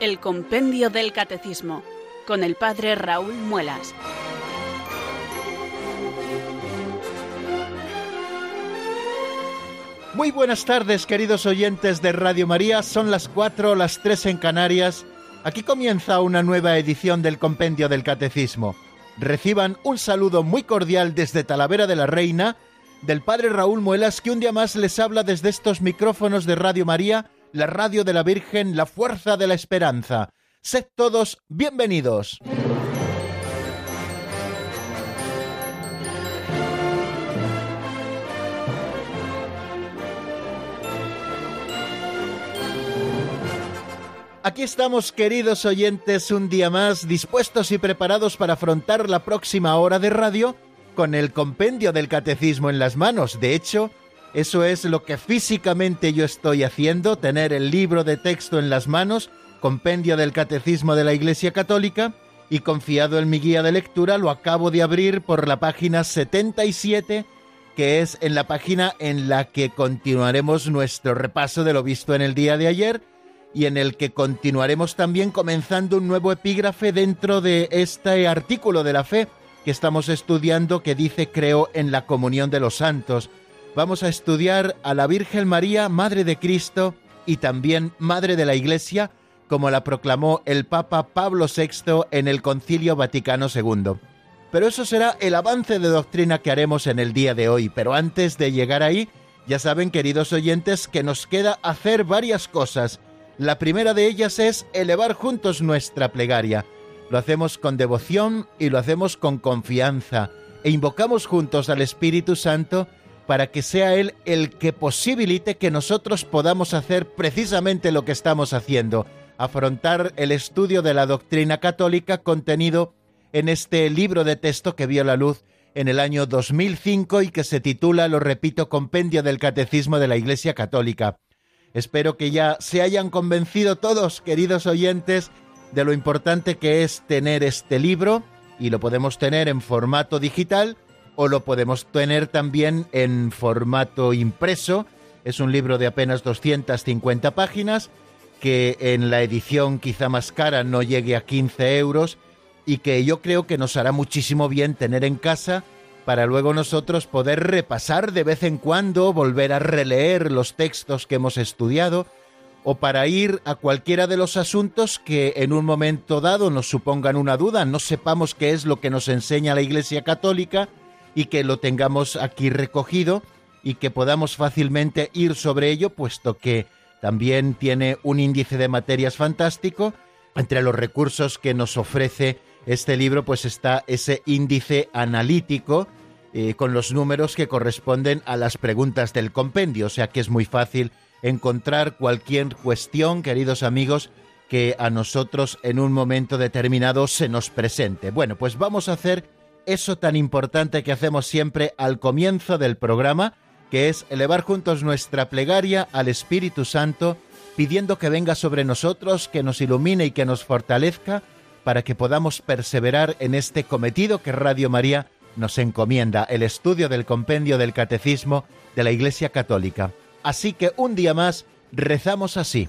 El Compendio del Catecismo, con el Padre Raúl Muelas. Muy buenas tardes, queridos oyentes de Radio María. Son las cuatro, las tres en Canarias. Aquí comienza una nueva edición del Compendio del Catecismo. Reciban un saludo muy cordial desde Talavera de la Reina del Padre Raúl Muelas, que un día más les habla desde estos micrófonos de Radio María, la radio de la Virgen, la fuerza de la esperanza. Sed todos bienvenidos. Aquí estamos, queridos oyentes, un día más, dispuestos y preparados para afrontar la próxima hora de radio con el compendio del catecismo en las manos. De hecho, eso es lo que físicamente yo estoy haciendo, tener el libro de texto en las manos, compendio del catecismo de la Iglesia Católica, y confiado en mi guía de lectura, lo acabo de abrir por la página 77, que es en la página en la que continuaremos nuestro repaso de lo visto en el día de ayer y en el que continuaremos también comenzando un nuevo epígrafe dentro de este artículo de la fe que estamos estudiando que dice creo en la comunión de los santos. Vamos a estudiar a la Virgen María, Madre de Cristo y también Madre de la Iglesia, como la proclamó el Papa Pablo VI en el Concilio Vaticano II. Pero eso será el avance de doctrina que haremos en el día de hoy. Pero antes de llegar ahí, ya saben, queridos oyentes, que nos queda hacer varias cosas la primera de ellas es elevar juntos nuestra plegaria. Lo hacemos con devoción y lo hacemos con confianza e invocamos juntos al Espíritu Santo para que sea Él el que posibilite que nosotros podamos hacer precisamente lo que estamos haciendo, afrontar el estudio de la doctrina católica contenido en este libro de texto que vio la luz en el año 2005 y que se titula, lo repito, Compendio del Catecismo de la Iglesia Católica. Espero que ya se hayan convencido todos, queridos oyentes, de lo importante que es tener este libro y lo podemos tener en formato digital o lo podemos tener también en formato impreso. Es un libro de apenas 250 páginas que en la edición quizá más cara no llegue a 15 euros y que yo creo que nos hará muchísimo bien tener en casa para luego nosotros poder repasar de vez en cuando, volver a releer los textos que hemos estudiado, o para ir a cualquiera de los asuntos que en un momento dado nos supongan una duda, no sepamos qué es lo que nos enseña la Iglesia Católica y que lo tengamos aquí recogido y que podamos fácilmente ir sobre ello, puesto que también tiene un índice de materias fantástico. Entre los recursos que nos ofrece este libro pues está ese índice analítico eh, con los números que corresponden a las preguntas del compendio, o sea que es muy fácil encontrar cualquier cuestión, queridos amigos, que a nosotros en un momento determinado se nos presente. Bueno, pues vamos a hacer eso tan importante que hacemos siempre al comienzo del programa, que es elevar juntos nuestra plegaria al Espíritu Santo, pidiendo que venga sobre nosotros, que nos ilumine y que nos fortalezca, para que podamos perseverar en este cometido que Radio María nos encomienda, el estudio del compendio del Catecismo de la Iglesia Católica. Así que un día más rezamos así.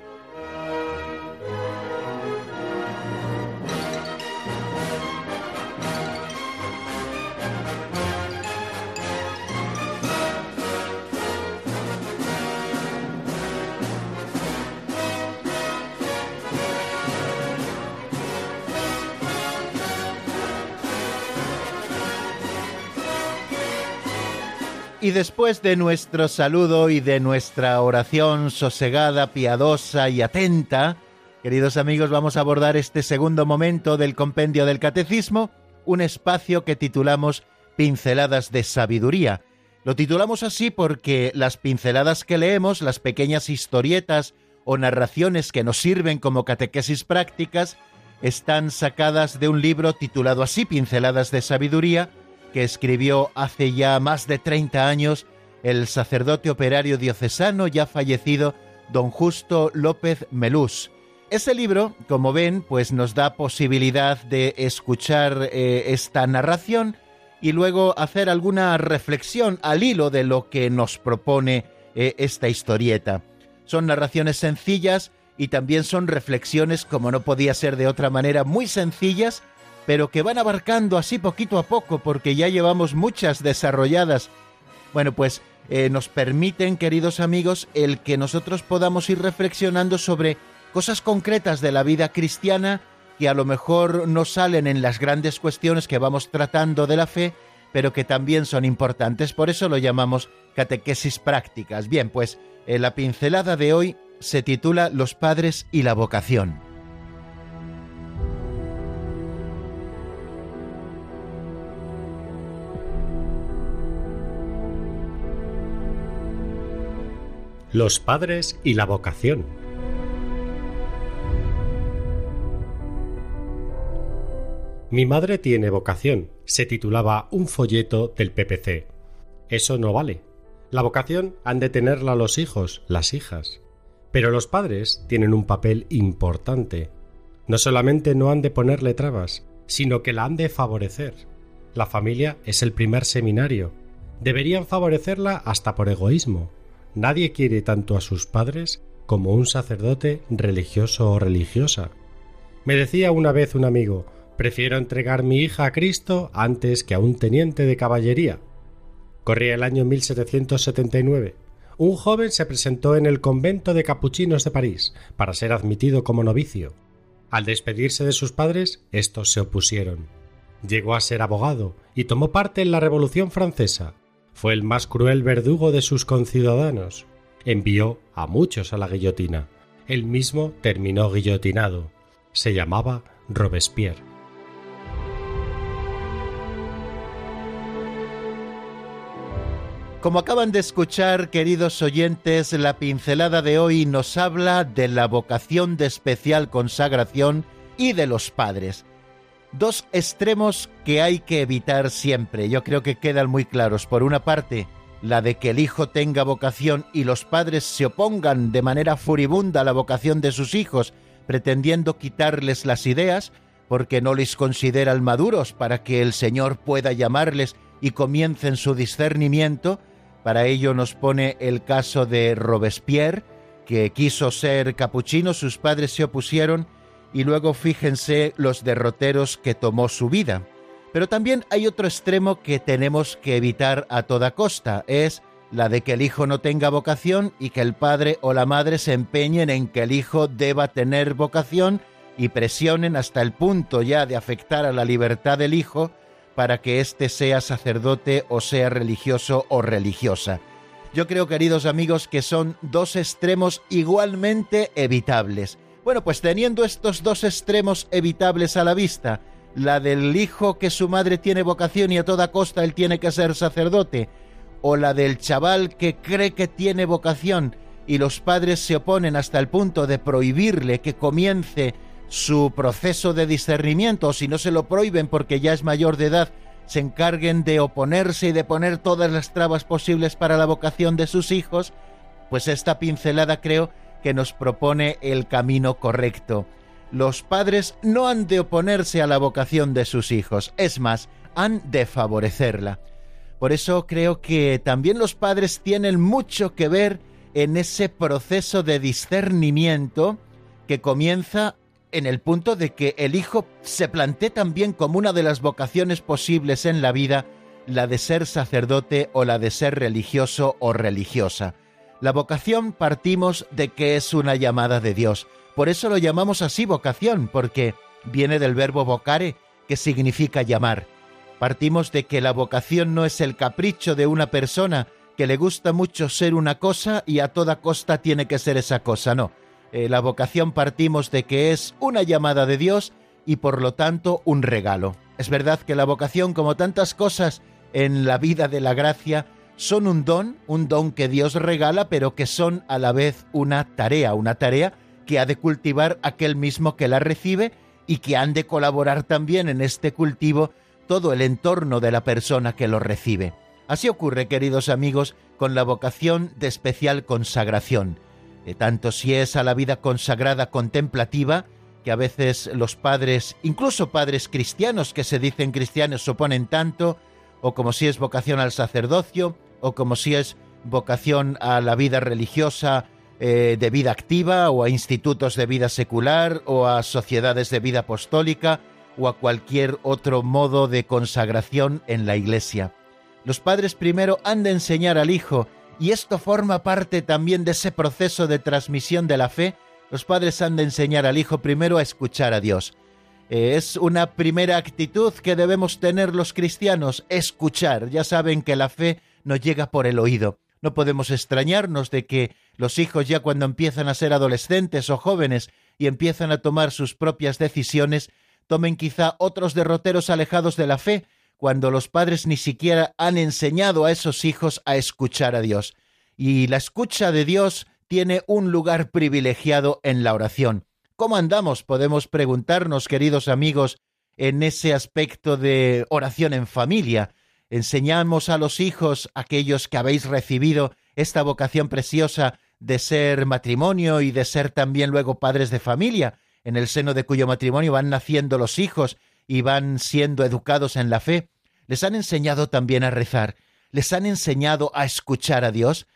Y después de nuestro saludo y de nuestra oración sosegada, piadosa y atenta, queridos amigos, vamos a abordar este segundo momento del compendio del catecismo, un espacio que titulamos Pinceladas de Sabiduría. Lo titulamos así porque las pinceladas que leemos, las pequeñas historietas o narraciones que nos sirven como catequesis prácticas, están sacadas de un libro titulado así, Pinceladas de Sabiduría, que escribió hace ya más de 30 años el sacerdote operario diocesano ya fallecido don Justo López Melús. Ese libro, como ven, pues nos da posibilidad de escuchar eh, esta narración y luego hacer alguna reflexión al hilo de lo que nos propone eh, esta historieta. Son narraciones sencillas y también son reflexiones, como no podía ser de otra manera, muy sencillas, pero que van abarcando así poquito a poco, porque ya llevamos muchas desarrolladas. Bueno, pues eh, nos permiten, queridos amigos, el que nosotros podamos ir reflexionando sobre cosas concretas de la vida cristiana que a lo mejor no salen en las grandes cuestiones que vamos tratando de la fe, pero que también son importantes. Por eso lo llamamos catequesis prácticas. Bien, pues eh, la pincelada de hoy se titula Los padres y la vocación. Los padres y la vocación. Mi madre tiene vocación, se titulaba un folleto del PPC. Eso no vale. La vocación han de tenerla los hijos, las hijas. Pero los padres tienen un papel importante. No solamente no han de ponerle trabas, sino que la han de favorecer. La familia es el primer seminario. Deberían favorecerla hasta por egoísmo. Nadie quiere tanto a sus padres como un sacerdote religioso o religiosa. Me decía una vez un amigo, prefiero entregar mi hija a Cristo antes que a un teniente de caballería. Corría el año 1779 un joven se presentó en el convento de capuchinos de París para ser admitido como novicio. Al despedirse de sus padres, estos se opusieron. Llegó a ser abogado y tomó parte en la Revolución Francesa. Fue el más cruel verdugo de sus conciudadanos. Envió a muchos a la guillotina. Él mismo terminó guillotinado. Se llamaba Robespierre. Como acaban de escuchar, queridos oyentes, la pincelada de hoy nos habla de la vocación de especial consagración y de los padres. Dos extremos que hay que evitar siempre, yo creo que quedan muy claros. Por una parte, la de que el hijo tenga vocación y los padres se opongan de manera furibunda a la vocación de sus hijos, pretendiendo quitarles las ideas, porque no les consideran maduros para que el Señor pueda llamarles y comiencen su discernimiento, para ello nos pone el caso de Robespierre, que quiso ser capuchino, sus padres se opusieron y luego fíjense los derroteros que tomó su vida. Pero también hay otro extremo que tenemos que evitar a toda costa, es la de que el hijo no tenga vocación y que el padre o la madre se empeñen en que el hijo deba tener vocación y presionen hasta el punto ya de afectar a la libertad del hijo para que éste sea sacerdote o sea religioso o religiosa. Yo creo, queridos amigos, que son dos extremos igualmente evitables. Bueno, pues teniendo estos dos extremos evitables a la vista, la del hijo que su madre tiene vocación y a toda costa él tiene que ser sacerdote, o la del chaval que cree que tiene vocación y los padres se oponen hasta el punto de prohibirle que comience su proceso de discernimiento, o si no se lo prohíben porque ya es mayor de edad, se encarguen de oponerse y de poner todas las trabas posibles para la vocación de sus hijos, pues esta pincelada creo que nos propone el camino correcto. Los padres no han de oponerse a la vocación de sus hijos, es más, han de favorecerla. Por eso creo que también los padres tienen mucho que ver en ese proceso de discernimiento que comienza en el punto de que el hijo se plantee también como una de las vocaciones posibles en la vida, la de ser sacerdote o la de ser religioso o religiosa. La vocación partimos de que es una llamada de Dios. Por eso lo llamamos así vocación, porque viene del verbo vocare, que significa llamar. Partimos de que la vocación no es el capricho de una persona que le gusta mucho ser una cosa y a toda costa tiene que ser esa cosa, no eh, la vocación partimos de que es una llamada de Dios y por lo tanto un regalo. Es verdad que la vocación, como tantas cosas en la vida de la gracia, son un don, un don que Dios regala, pero que son a la vez una tarea, una tarea que ha de cultivar aquel mismo que la recibe y que han de colaborar también en este cultivo todo el entorno de la persona que lo recibe. Así ocurre, queridos amigos, con la vocación de especial consagración, eh, tanto si es a la vida consagrada contemplativa, que a veces los padres, incluso padres cristianos que se dicen cristianos, oponen tanto, o como si es vocación al sacerdocio, o como si es vocación a la vida religiosa eh, de vida activa, o a institutos de vida secular, o a sociedades de vida apostólica, o a cualquier otro modo de consagración en la Iglesia. Los padres primero han de enseñar al hijo, y esto forma parte también de ese proceso de transmisión de la fe, los padres han de enseñar al hijo primero a escuchar a Dios. Eh, es una primera actitud que debemos tener los cristianos, escuchar. Ya saben que la fe nos llega por el oído. No podemos extrañarnos de que los hijos ya cuando empiezan a ser adolescentes o jóvenes y empiezan a tomar sus propias decisiones, tomen quizá otros derroteros alejados de la fe, cuando los padres ni siquiera han enseñado a esos hijos a escuchar a Dios. Y la escucha de Dios tiene un lugar privilegiado en la oración. ¿Cómo andamos? Podemos preguntarnos, queridos amigos, en ese aspecto de oración en familia. Enseñamos a los hijos, aquellos que habéis recibido esta vocación preciosa de ser matrimonio y de ser también luego padres de familia, en el seno de cuyo matrimonio van naciendo los hijos y van siendo educados en la fe. Les han enseñado también a rezar, les han enseñado a escuchar a Dios,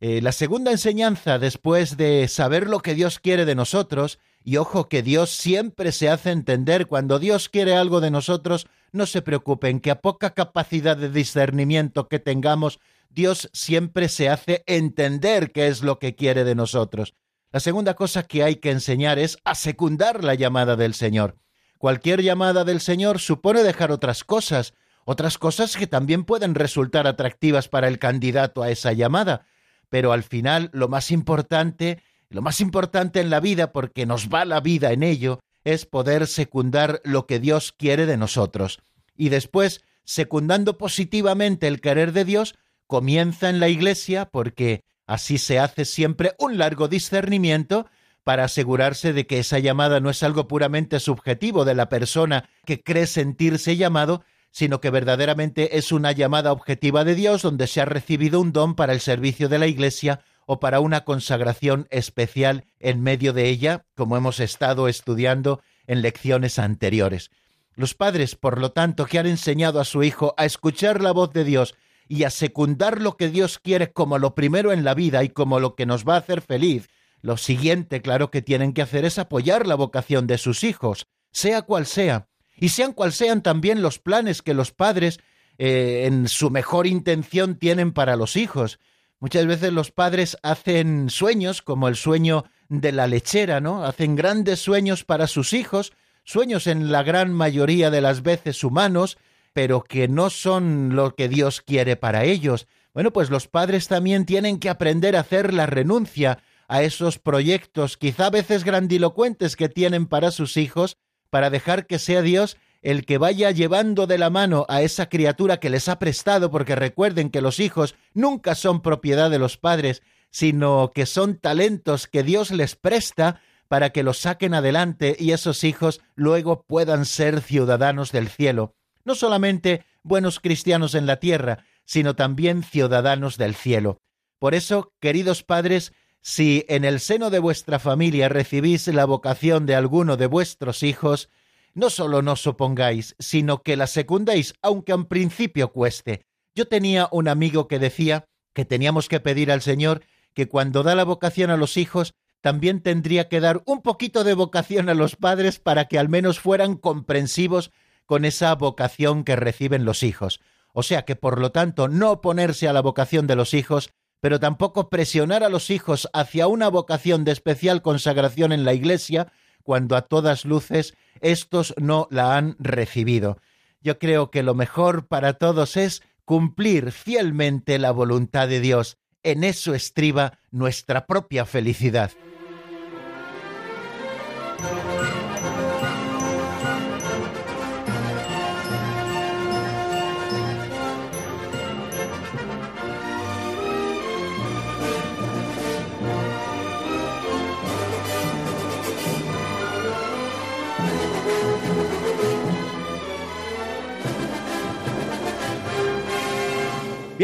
eh, la segunda enseñanza, después de saber lo que Dios quiere de nosotros, y ojo que Dios siempre se hace entender cuando Dios quiere algo de nosotros, no se preocupen que a poca capacidad de discernimiento que tengamos, Dios siempre se hace entender qué es lo que quiere de nosotros. La segunda cosa que hay que enseñar es a secundar la llamada del Señor. Cualquier llamada del Señor supone dejar otras cosas, otras cosas que también pueden resultar atractivas para el candidato a esa llamada, pero al final lo más importante, lo más importante en la vida, porque nos va la vida en ello, es poder secundar lo que Dios quiere de nosotros. Y después, secundando positivamente el querer de Dios, comienza en la Iglesia, porque así se hace siempre un largo discernimiento para asegurarse de que esa llamada no es algo puramente subjetivo de la persona que cree sentirse llamado, sino que verdaderamente es una llamada objetiva de Dios donde se ha recibido un don para el servicio de la Iglesia o para una consagración especial en medio de ella, como hemos estado estudiando en lecciones anteriores. Los padres, por lo tanto, que han enseñado a su hijo a escuchar la voz de Dios y a secundar lo que Dios quiere como lo primero en la vida y como lo que nos va a hacer feliz, lo siguiente, claro, que tienen que hacer es apoyar la vocación de sus hijos, sea cual sea, y sean cual sean también los planes que los padres eh, en su mejor intención tienen para los hijos. Muchas veces los padres hacen sueños, como el sueño de la lechera, ¿no? Hacen grandes sueños para sus hijos, sueños en la gran mayoría de las veces humanos, pero que no son lo que Dios quiere para ellos. Bueno, pues los padres también tienen que aprender a hacer la renuncia a esos proyectos, quizá a veces grandilocuentes que tienen para sus hijos, para dejar que sea Dios el que vaya llevando de la mano a esa criatura que les ha prestado, porque recuerden que los hijos nunca son propiedad de los padres, sino que son talentos que Dios les presta para que los saquen adelante y esos hijos luego puedan ser ciudadanos del cielo. No solamente buenos cristianos en la tierra, sino también ciudadanos del cielo. Por eso, queridos padres, si en el seno de vuestra familia recibís la vocación de alguno de vuestros hijos, no solo no opongáis, sino que la secundéis, aunque en principio cueste. Yo tenía un amigo que decía que teníamos que pedir al Señor que cuando da la vocación a los hijos, también tendría que dar un poquito de vocación a los padres para que al menos fueran comprensivos con esa vocación que reciben los hijos. O sea que, por lo tanto, no oponerse a la vocación de los hijos, pero tampoco presionar a los hijos hacia una vocación de especial consagración en la Iglesia cuando a todas luces éstos no la han recibido. Yo creo que lo mejor para todos es cumplir fielmente la voluntad de Dios. En eso estriba nuestra propia felicidad.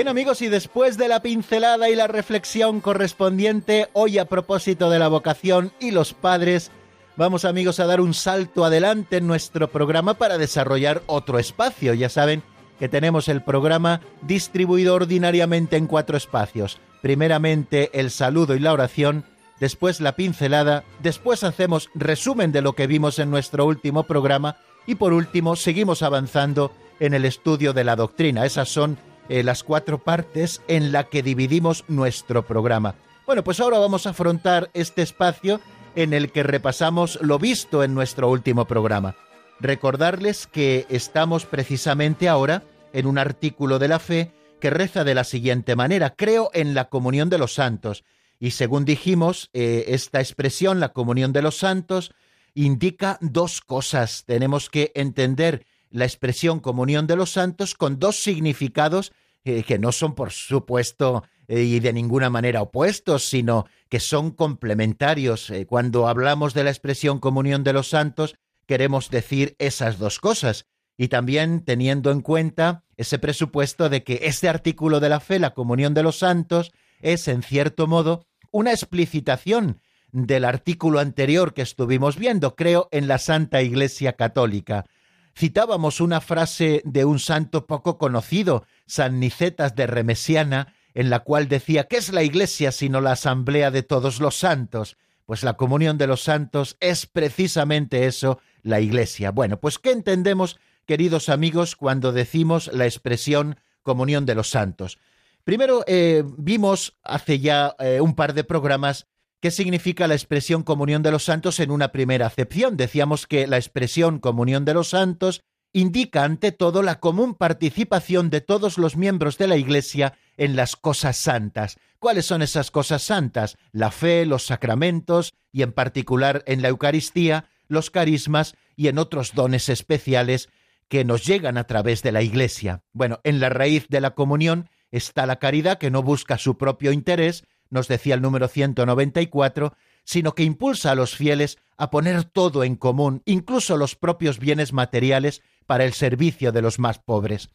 Bien amigos, y después de la pincelada y la reflexión correspondiente, hoy a propósito de la vocación y los padres, vamos amigos a dar un salto adelante en nuestro programa para desarrollar otro espacio. Ya saben que tenemos el programa distribuido ordinariamente en cuatro espacios. Primeramente el saludo y la oración, después la pincelada, después hacemos resumen de lo que vimos en nuestro último programa y por último seguimos avanzando en el estudio de la doctrina. Esas son eh, las cuatro partes en la que dividimos nuestro programa. Bueno, pues ahora vamos a afrontar este espacio en el que repasamos lo visto en nuestro último programa. Recordarles que estamos precisamente ahora en un artículo de la fe que reza de la siguiente manera, creo en la comunión de los santos. Y según dijimos, eh, esta expresión, la comunión de los santos, indica dos cosas. Tenemos que entender la expresión comunión de los santos con dos significados eh, que no son, por supuesto, eh, y de ninguna manera opuestos, sino que son complementarios. Eh, cuando hablamos de la expresión comunión de los santos, queremos decir esas dos cosas. Y también teniendo en cuenta ese presupuesto de que este artículo de la fe, la comunión de los santos, es, en cierto modo, una explicitación del artículo anterior que estuvimos viendo, creo, en la Santa Iglesia Católica citábamos una frase de un santo poco conocido, San Nicetas de Remesiana, en la cual decía, ¿qué es la Iglesia sino la asamblea de todos los santos? Pues la comunión de los santos es precisamente eso, la Iglesia. Bueno, pues ¿qué entendemos, queridos amigos, cuando decimos la expresión comunión de los santos? Primero eh, vimos hace ya eh, un par de programas ¿Qué significa la expresión comunión de los santos en una primera acepción? Decíamos que la expresión comunión de los santos indica ante todo la común participación de todos los miembros de la Iglesia en las cosas santas. ¿Cuáles son esas cosas santas? La fe, los sacramentos y en particular en la Eucaristía, los carismas y en otros dones especiales que nos llegan a través de la Iglesia. Bueno, en la raíz de la comunión está la caridad que no busca su propio interés, nos decía el número 194, sino que impulsa a los fieles a poner todo en común, incluso los propios bienes materiales, para el servicio de los más pobres.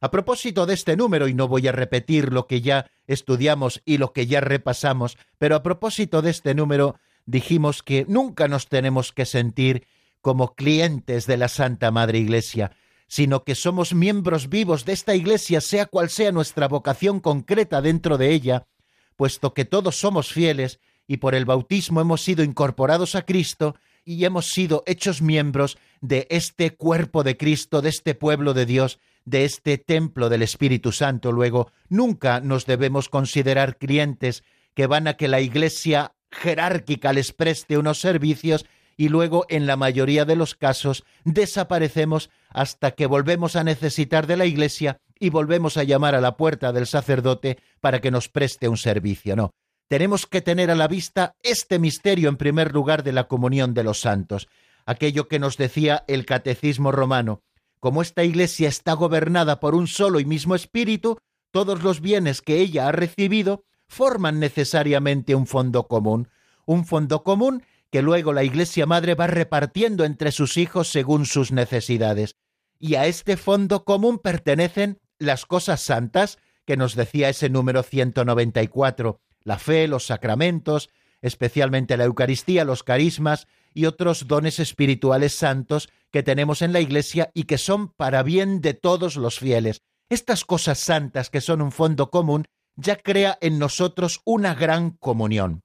A propósito de este número, y no voy a repetir lo que ya estudiamos y lo que ya repasamos, pero a propósito de este número dijimos que nunca nos tenemos que sentir como clientes de la Santa Madre Iglesia, sino que somos miembros vivos de esta Iglesia, sea cual sea nuestra vocación concreta dentro de ella, puesto que todos somos fieles y por el bautismo hemos sido incorporados a Cristo y hemos sido hechos miembros de este cuerpo de Cristo, de este pueblo de Dios, de este templo del Espíritu Santo. Luego, nunca nos debemos considerar clientes que van a que la Iglesia jerárquica les preste unos servicios y luego, en la mayoría de los casos, desaparecemos hasta que volvemos a necesitar de la Iglesia y volvemos a llamar a la puerta del sacerdote para que nos preste un servicio. No, tenemos que tener a la vista este misterio en primer lugar de la comunión de los santos, aquello que nos decía el catecismo romano. Como esta Iglesia está gobernada por un solo y mismo espíritu, todos los bienes que ella ha recibido forman necesariamente un fondo común, un fondo común que luego la Iglesia Madre va repartiendo entre sus hijos según sus necesidades. Y a este fondo común pertenecen las cosas santas que nos decía ese número 194, la fe, los sacramentos, especialmente la Eucaristía, los carismas y otros dones espirituales santos que tenemos en la Iglesia y que son para bien de todos los fieles. Estas cosas santas que son un fondo común ya crea en nosotros una gran comunión.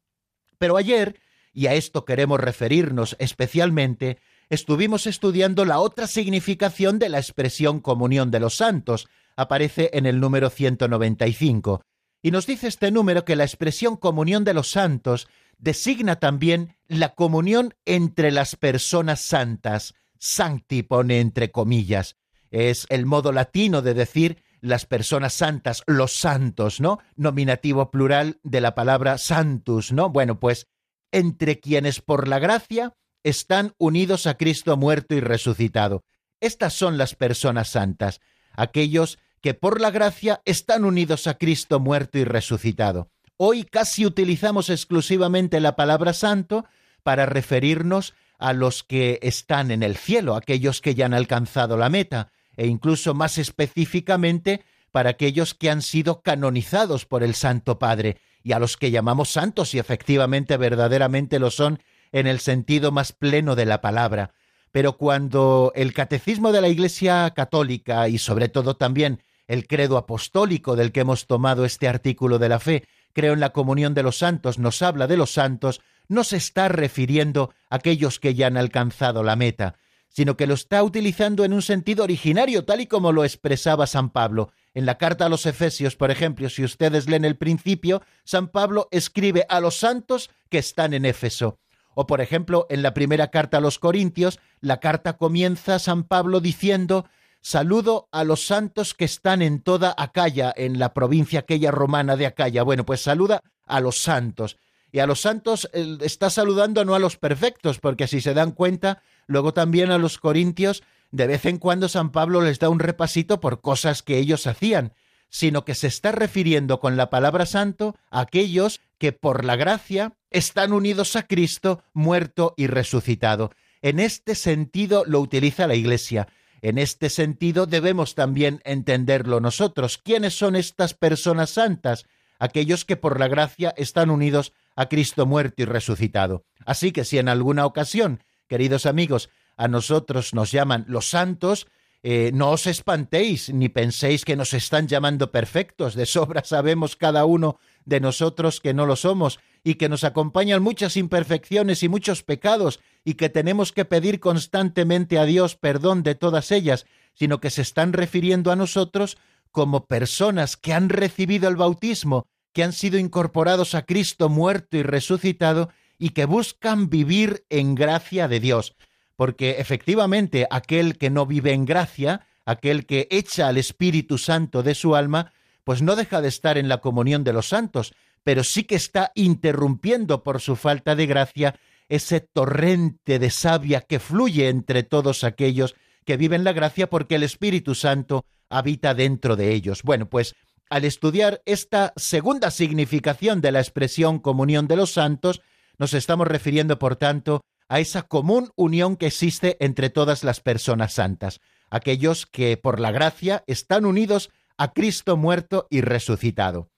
Pero ayer, y a esto queremos referirnos especialmente, estuvimos estudiando la otra significación de la expresión comunión de los santos, aparece en el número 195. Y nos dice este número que la expresión comunión de los santos designa también la comunión entre las personas santas. Sancti pone entre comillas. Es el modo latino de decir las personas santas, los santos, ¿no? Nominativo plural de la palabra santus, ¿no? Bueno, pues entre quienes por la gracia están unidos a Cristo muerto y resucitado. Estas son las personas santas, aquellos que por la gracia están unidos a Cristo muerto y resucitado. Hoy casi utilizamos exclusivamente la palabra santo para referirnos a los que están en el cielo, aquellos que ya han alcanzado la meta, e incluso más específicamente para aquellos que han sido canonizados por el Santo Padre y a los que llamamos santos y efectivamente verdaderamente lo son en el sentido más pleno de la palabra. Pero cuando el catecismo de la Iglesia católica y sobre todo también el credo apostólico del que hemos tomado este artículo de la fe, creo en la comunión de los santos, nos habla de los santos, no se está refiriendo a aquellos que ya han alcanzado la meta, sino que lo está utilizando en un sentido originario, tal y como lo expresaba San Pablo. En la carta a los Efesios, por ejemplo, si ustedes leen el principio, San Pablo escribe a los santos que están en Éfeso. O, por ejemplo, en la primera carta a los Corintios, la carta comienza San Pablo diciendo Saludo a los santos que están en toda Acaya, en la provincia aquella romana de Acaya. Bueno, pues saluda a los santos. Y a los santos está saludando no a los perfectos, porque si se dan cuenta, luego también a los corintios, de vez en cuando San Pablo les da un repasito por cosas que ellos hacían, sino que se está refiriendo con la palabra santo a aquellos que por la gracia están unidos a Cristo, muerto y resucitado. En este sentido lo utiliza la Iglesia. En este sentido debemos también entenderlo nosotros. ¿Quiénes son estas personas santas? Aquellos que por la gracia están unidos a Cristo muerto y resucitado. Así que si en alguna ocasión, queridos amigos, a nosotros nos llaman los santos, eh, no os espantéis ni penséis que nos están llamando perfectos. De sobra sabemos cada uno de nosotros que no lo somos y que nos acompañan muchas imperfecciones y muchos pecados y que tenemos que pedir constantemente a Dios perdón de todas ellas, sino que se están refiriendo a nosotros como personas que han recibido el bautismo, que han sido incorporados a Cristo muerto y resucitado y que buscan vivir en gracia de Dios. Porque efectivamente aquel que no vive en gracia, aquel que echa al Espíritu Santo de su alma, pues no deja de estar en la comunión de los santos, pero sí que está interrumpiendo por su falta de gracia ese torrente de savia que fluye entre todos aquellos que viven la gracia porque el Espíritu Santo habita dentro de ellos. Bueno, pues al estudiar esta segunda significación de la expresión comunión de los santos, nos estamos refiriendo, por tanto, a esa común unión que existe entre todas las personas santas, aquellos que por la gracia están unidos a Cristo muerto y resucitado.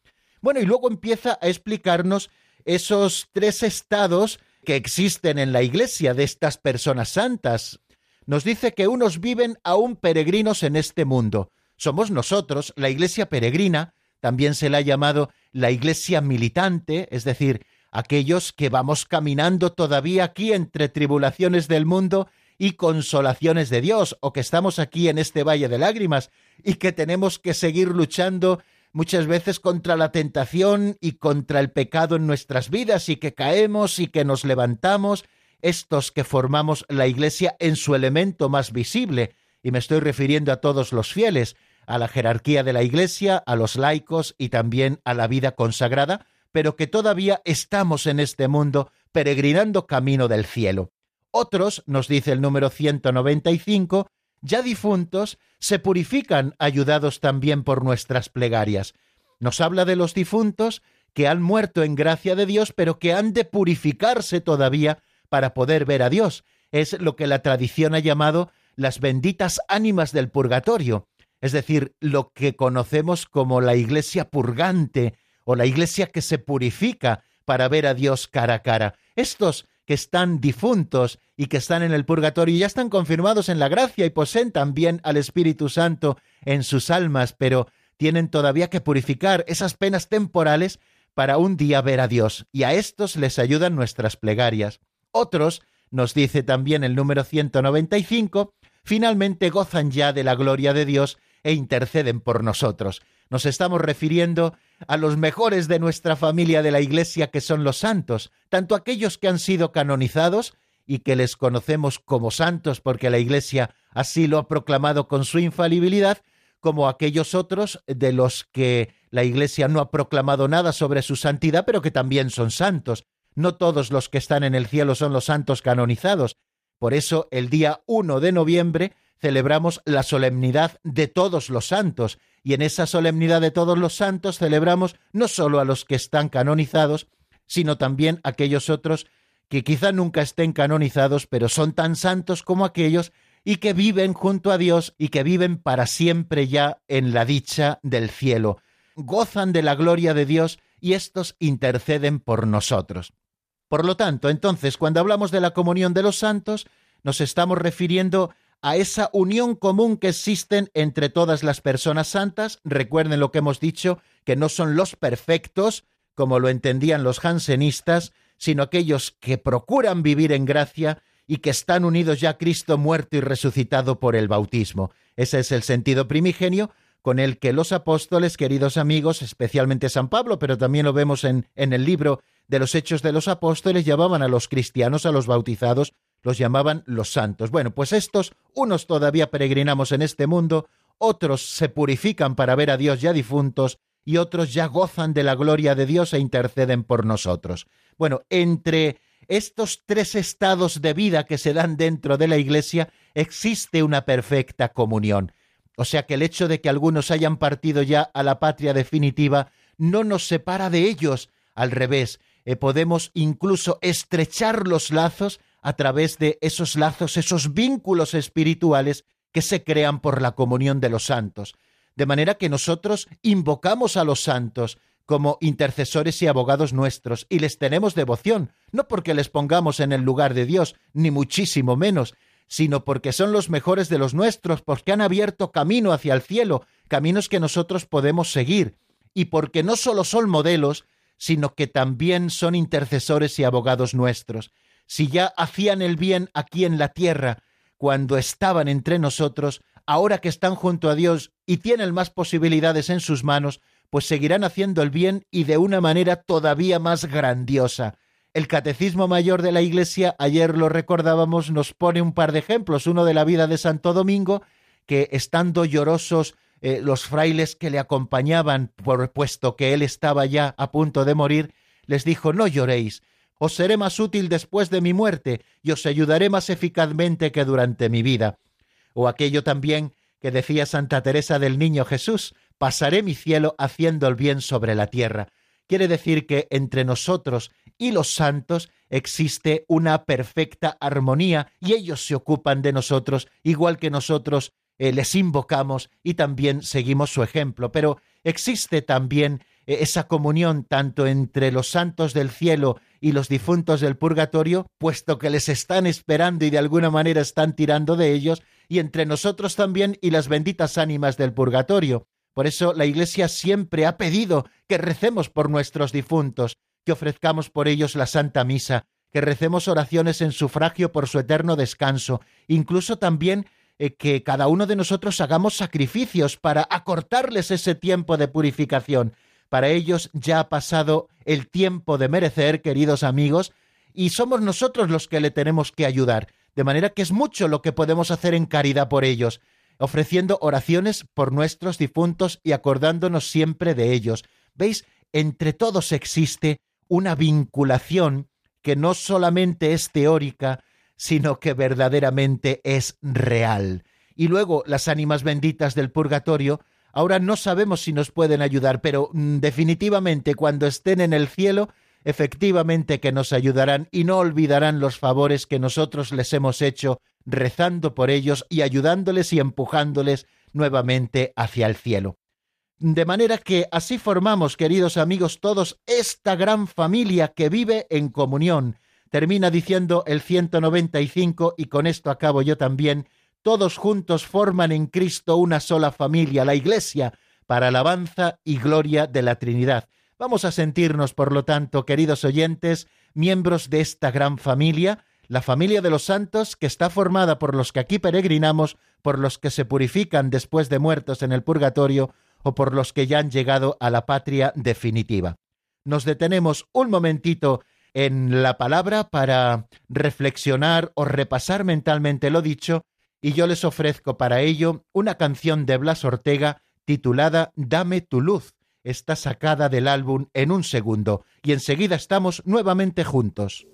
Bueno, y luego empieza a explicarnos esos tres estados que existen en la iglesia de estas personas santas. Nos dice que unos viven aún peregrinos en este mundo. Somos nosotros, la iglesia peregrina, también se la ha llamado la iglesia militante, es decir, aquellos que vamos caminando todavía aquí entre tribulaciones del mundo y consolaciones de Dios, o que estamos aquí en este valle de lágrimas y que tenemos que seguir luchando muchas veces contra la tentación y contra el pecado en nuestras vidas y que caemos y que nos levantamos, estos que formamos la Iglesia en su elemento más visible, y me estoy refiriendo a todos los fieles, a la jerarquía de la Iglesia, a los laicos y también a la vida consagrada, pero que todavía estamos en este mundo peregrinando camino del cielo. Otros, nos dice el número 195, ya difuntos, se purifican ayudados también por nuestras plegarias. Nos habla de los difuntos que han muerto en gracia de Dios, pero que han de purificarse todavía para poder ver a Dios. Es lo que la tradición ha llamado las benditas ánimas del purgatorio, es decir, lo que conocemos como la iglesia purgante o la iglesia que se purifica para ver a Dios cara a cara. Estos que están difuntos y que están en el purgatorio ya están confirmados en la gracia y poseen también al Espíritu Santo en sus almas, pero tienen todavía que purificar esas penas temporales para un día ver a Dios, y a estos les ayudan nuestras plegarias. Otros, nos dice también el número 195, finalmente gozan ya de la gloria de Dios e interceden por nosotros. Nos estamos refiriendo a los mejores de nuestra familia de la Iglesia, que son los santos, tanto aquellos que han sido canonizados y que les conocemos como santos porque la Iglesia así lo ha proclamado con su infalibilidad, como aquellos otros de los que la Iglesia no ha proclamado nada sobre su santidad, pero que también son santos. No todos los que están en el cielo son los santos canonizados. Por eso el día 1 de noviembre celebramos la solemnidad de todos los santos, y en esa solemnidad de todos los santos celebramos no solo a los que están canonizados, sino también a aquellos otros que quizá nunca estén canonizados, pero son tan santos como aquellos y que viven junto a Dios y que viven para siempre ya en la dicha del cielo. Gozan de la gloria de Dios y estos interceden por nosotros. Por lo tanto, entonces, cuando hablamos de la comunión de los santos, nos estamos refiriendo a esa unión común que existen entre todas las personas santas. Recuerden lo que hemos dicho, que no son los perfectos, como lo entendían los jansenistas, sino aquellos que procuran vivir en gracia y que están unidos ya a Cristo muerto y resucitado por el bautismo. Ese es el sentido primigenio con el que los apóstoles, queridos amigos, especialmente San Pablo, pero también lo vemos en, en el libro de los Hechos de los Apóstoles, llamaban a los cristianos, a los bautizados, los llamaban los santos. Bueno, pues estos, unos todavía peregrinamos en este mundo, otros se purifican para ver a Dios ya difuntos, y otros ya gozan de la gloria de Dios e interceden por nosotros. Bueno, entre estos tres estados de vida que se dan dentro de la Iglesia existe una perfecta comunión. O sea que el hecho de que algunos hayan partido ya a la patria definitiva no nos separa de ellos. Al revés, eh, podemos incluso estrechar los lazos a través de esos lazos, esos vínculos espirituales que se crean por la comunión de los santos. De manera que nosotros invocamos a los santos, como intercesores y abogados nuestros, y les tenemos devoción, no porque les pongamos en el lugar de Dios, ni muchísimo menos, sino porque son los mejores de los nuestros, porque han abierto camino hacia el cielo, caminos que nosotros podemos seguir, y porque no solo son modelos, sino que también son intercesores y abogados nuestros. Si ya hacían el bien aquí en la tierra, cuando estaban entre nosotros, ahora que están junto a Dios y tienen más posibilidades en sus manos, pues seguirán haciendo el bien y de una manera todavía más grandiosa. El Catecismo Mayor de la Iglesia, ayer lo recordábamos, nos pone un par de ejemplos, uno de la vida de Santo Domingo, que estando llorosos eh, los frailes que le acompañaban, por puesto que él estaba ya a punto de morir, les dijo, no lloréis, os seré más útil después de mi muerte y os ayudaré más eficazmente que durante mi vida. O aquello también que decía Santa Teresa del Niño Jesús, pasaré mi cielo haciendo el bien sobre la tierra. Quiere decir que entre nosotros y los santos existe una perfecta armonía y ellos se ocupan de nosotros igual que nosotros eh, les invocamos y también seguimos su ejemplo. Pero existe también eh, esa comunión tanto entre los santos del cielo y los difuntos del purgatorio, puesto que les están esperando y de alguna manera están tirando de ellos, y entre nosotros también y las benditas ánimas del purgatorio. Por eso la Iglesia siempre ha pedido que recemos por nuestros difuntos, que ofrezcamos por ellos la Santa Misa, que recemos oraciones en sufragio por su eterno descanso, incluso también eh, que cada uno de nosotros hagamos sacrificios para acortarles ese tiempo de purificación. Para ellos ya ha pasado el tiempo de merecer, queridos amigos, y somos nosotros los que le tenemos que ayudar. De manera que es mucho lo que podemos hacer en caridad por ellos ofreciendo oraciones por nuestros difuntos y acordándonos siempre de ellos. ¿Veis? Entre todos existe una vinculación que no solamente es teórica, sino que verdaderamente es real. Y luego las ánimas benditas del purgatorio, ahora no sabemos si nos pueden ayudar, pero mm, definitivamente cuando estén en el cielo, efectivamente que nos ayudarán y no olvidarán los favores que nosotros les hemos hecho rezando por ellos y ayudándoles y empujándoles nuevamente hacia el cielo. De manera que así formamos, queridos amigos, todos esta gran familia que vive en comunión. Termina diciendo el 195 y con esto acabo yo también, todos juntos forman en Cristo una sola familia, la Iglesia, para alabanza y gloria de la Trinidad. Vamos a sentirnos, por lo tanto, queridos oyentes, miembros de esta gran familia, la familia de los santos que está formada por los que aquí peregrinamos, por los que se purifican después de muertos en el purgatorio o por los que ya han llegado a la patria definitiva. Nos detenemos un momentito en la palabra para reflexionar o repasar mentalmente lo dicho y yo les ofrezco para ello una canción de Blas Ortega titulada Dame tu luz. Está sacada del álbum en un segundo y enseguida estamos nuevamente juntos.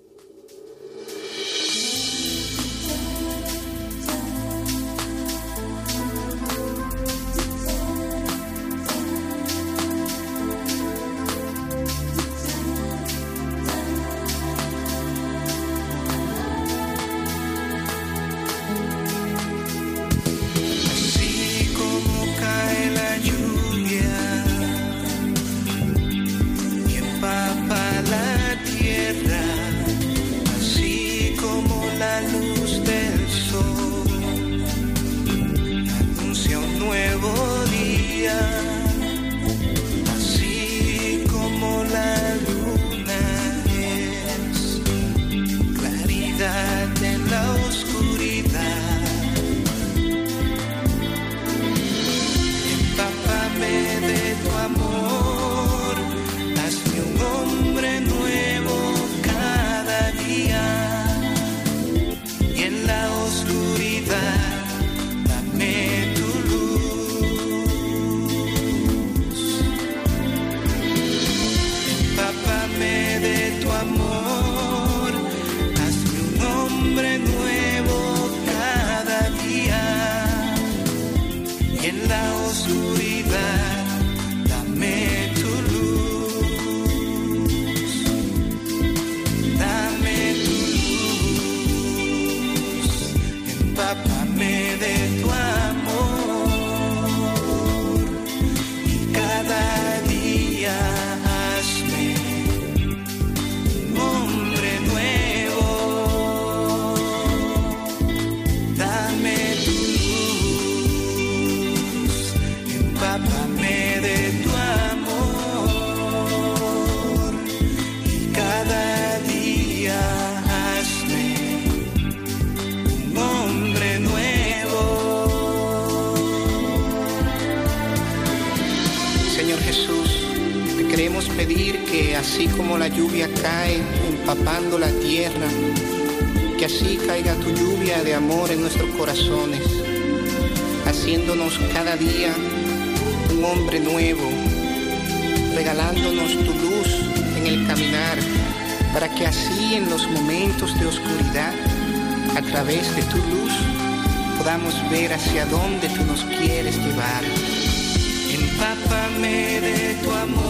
Tierra, que así caiga tu lluvia de amor en nuestros corazones, haciéndonos cada día un hombre nuevo, regalándonos tu luz en el caminar, para que así en los momentos de oscuridad, a través de tu luz, podamos ver hacia dónde tú nos quieres llevar. Empápame de tu amor,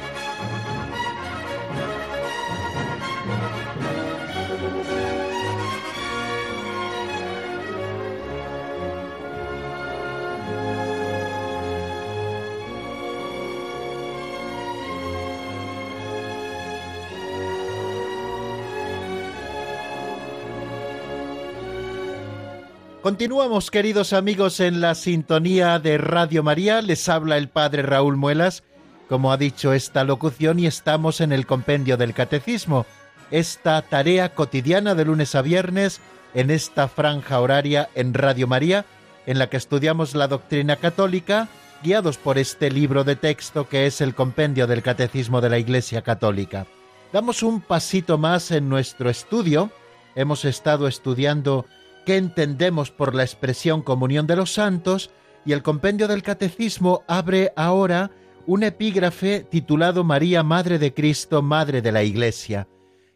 Continuamos, queridos amigos, en la sintonía de Radio María. Les habla el Padre Raúl Muelas, como ha dicho esta locución, y estamos en el compendio del Catecismo, esta tarea cotidiana de lunes a viernes en esta franja horaria en Radio María, en la que estudiamos la doctrina católica, guiados por este libro de texto que es el compendio del Catecismo de la Iglesia Católica. Damos un pasito más en nuestro estudio. Hemos estado estudiando qué entendemos por la expresión comunión de los santos y el compendio del catecismo abre ahora un epígrafe titulado María, Madre de Cristo, Madre de la Iglesia.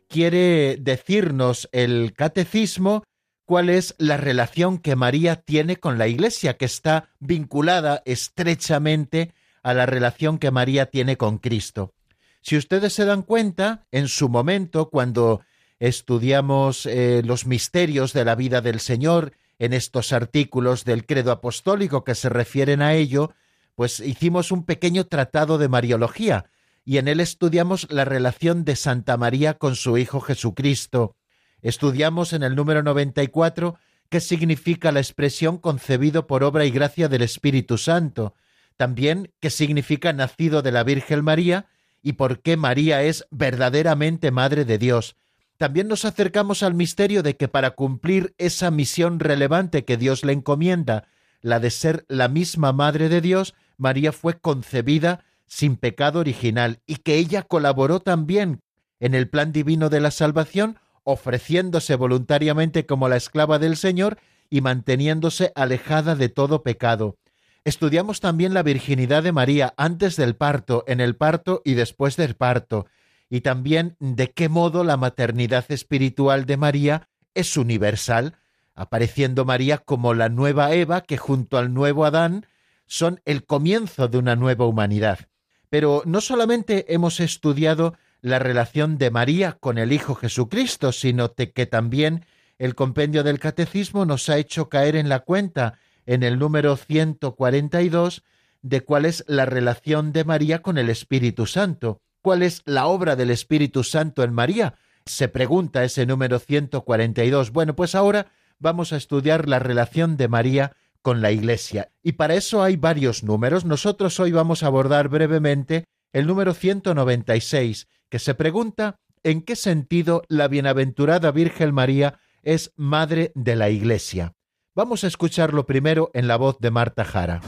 Quiere decirnos el catecismo cuál es la relación que María tiene con la Iglesia, que está vinculada estrechamente a la relación que María tiene con Cristo. Si ustedes se dan cuenta, en su momento, cuando estudiamos eh, los misterios de la vida del Señor en estos artículos del credo apostólico que se refieren a ello, pues hicimos un pequeño tratado de Mariología y en él estudiamos la relación de Santa María con su Hijo Jesucristo. Estudiamos en el número 94 qué significa la expresión concebido por obra y gracia del Espíritu Santo, también qué significa nacido de la Virgen María y por qué María es verdaderamente Madre de Dios, también nos acercamos al misterio de que para cumplir esa misión relevante que Dios le encomienda, la de ser la misma Madre de Dios, María fue concebida sin pecado original y que ella colaboró también en el plan divino de la salvación, ofreciéndose voluntariamente como la esclava del Señor y manteniéndose alejada de todo pecado. Estudiamos también la virginidad de María antes del parto, en el parto y después del parto, y también de qué modo la maternidad espiritual de María es universal, apareciendo María como la nueva Eva que junto al nuevo Adán son el comienzo de una nueva humanidad. Pero no solamente hemos estudiado la relación de María con el Hijo Jesucristo, sino que también el compendio del Catecismo nos ha hecho caer en la cuenta en el número 142 de cuál es la relación de María con el Espíritu Santo. ¿Cuál es la obra del Espíritu Santo en María? Se pregunta ese número 142. Bueno, pues ahora vamos a estudiar la relación de María con la Iglesia. Y para eso hay varios números. Nosotros hoy vamos a abordar brevemente el número 196, que se pregunta en qué sentido la bienaventurada Virgen María es Madre de la Iglesia. Vamos a escucharlo primero en la voz de Marta Jara.